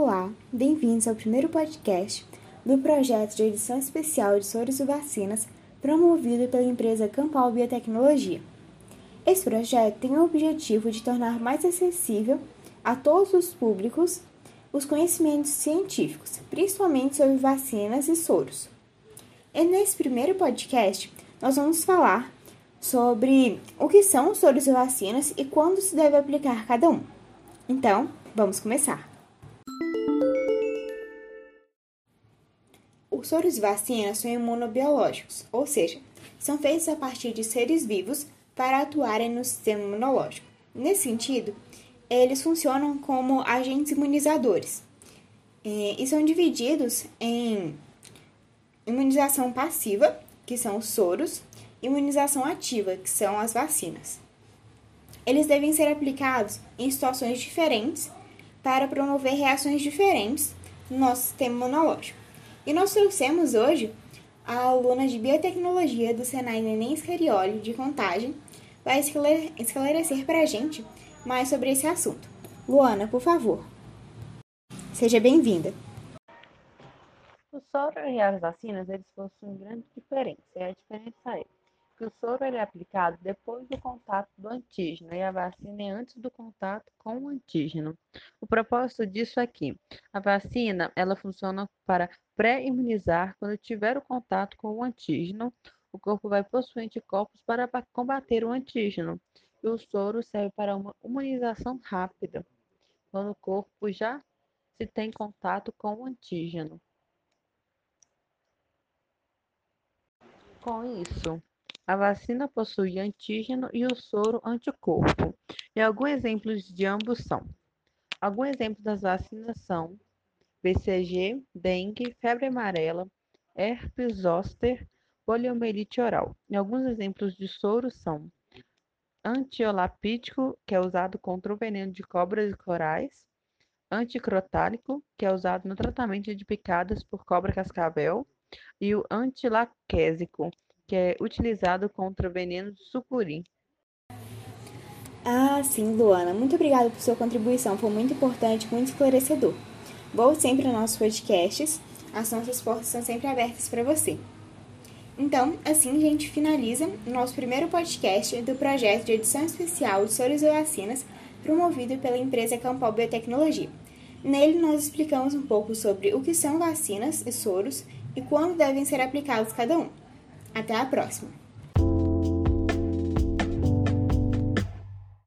Olá, bem-vindos ao primeiro podcast do projeto de edição especial de soros e vacinas promovido pela empresa Campal Biotecnologia. Esse projeto tem o objetivo de tornar mais acessível a todos os públicos os conhecimentos científicos, principalmente sobre vacinas e soros. E nesse primeiro podcast, nós vamos falar sobre o que são os soros e vacinas e quando se deve aplicar cada um. Então, vamos começar. Os soros e vacinas são imunobiológicos, ou seja, são feitos a partir de seres vivos para atuarem no sistema imunológico. Nesse sentido, eles funcionam como agentes imunizadores e são divididos em imunização passiva, que são os soros, e imunização ativa, que são as vacinas. Eles devem ser aplicados em situações diferentes para promover reações diferentes no nosso sistema imunológico. E nós trouxemos hoje a aluna de Biotecnologia do Senai Neném Scarioli de Contagem, vai esclarecer para a gente mais sobre esse assunto. Luana, por favor. Seja bem-vinda. O soro e as vacinas, eles possuem grande diferença. E a diferença é que o soro ele é aplicado depois do contato do antígeno e a vacina é antes do contato com o antígeno. O propósito disso é que a vacina ela funciona para pré-imunizar quando tiver o contato com o antígeno. O corpo vai possuir anticorpos para combater o antígeno. E o soro serve para uma imunização rápida, quando o corpo já se tem contato com o antígeno. Com isso, a vacina possui antígeno e o soro anticorpo. E alguns exemplos de ambos são: alguns exemplos das vacinas são BCG, dengue, febre amarela, herpes zoster, poliomielite oral. E alguns exemplos de soro são antiolapídico, que é usado contra o veneno de cobras e corais, anticrotálico, que é usado no tratamento de picadas por cobra cascavel, e o antilaquésico, que é utilizado contra o veneno do sucuri. Ah, sim, Luana. Muito obrigada por sua contribuição. Foi muito importante, muito esclarecedor. Volte sempre aos nossos podcasts. As nossas portas são sempre abertas para você. Então, assim a gente finaliza o nosso primeiro podcast do projeto de edição especial de Soros e Vacinas, promovido pela empresa Campal Biotecnologia. Nele, nós explicamos um pouco sobre o que são vacinas e soros e quando devem ser aplicados cada um. Até a próxima!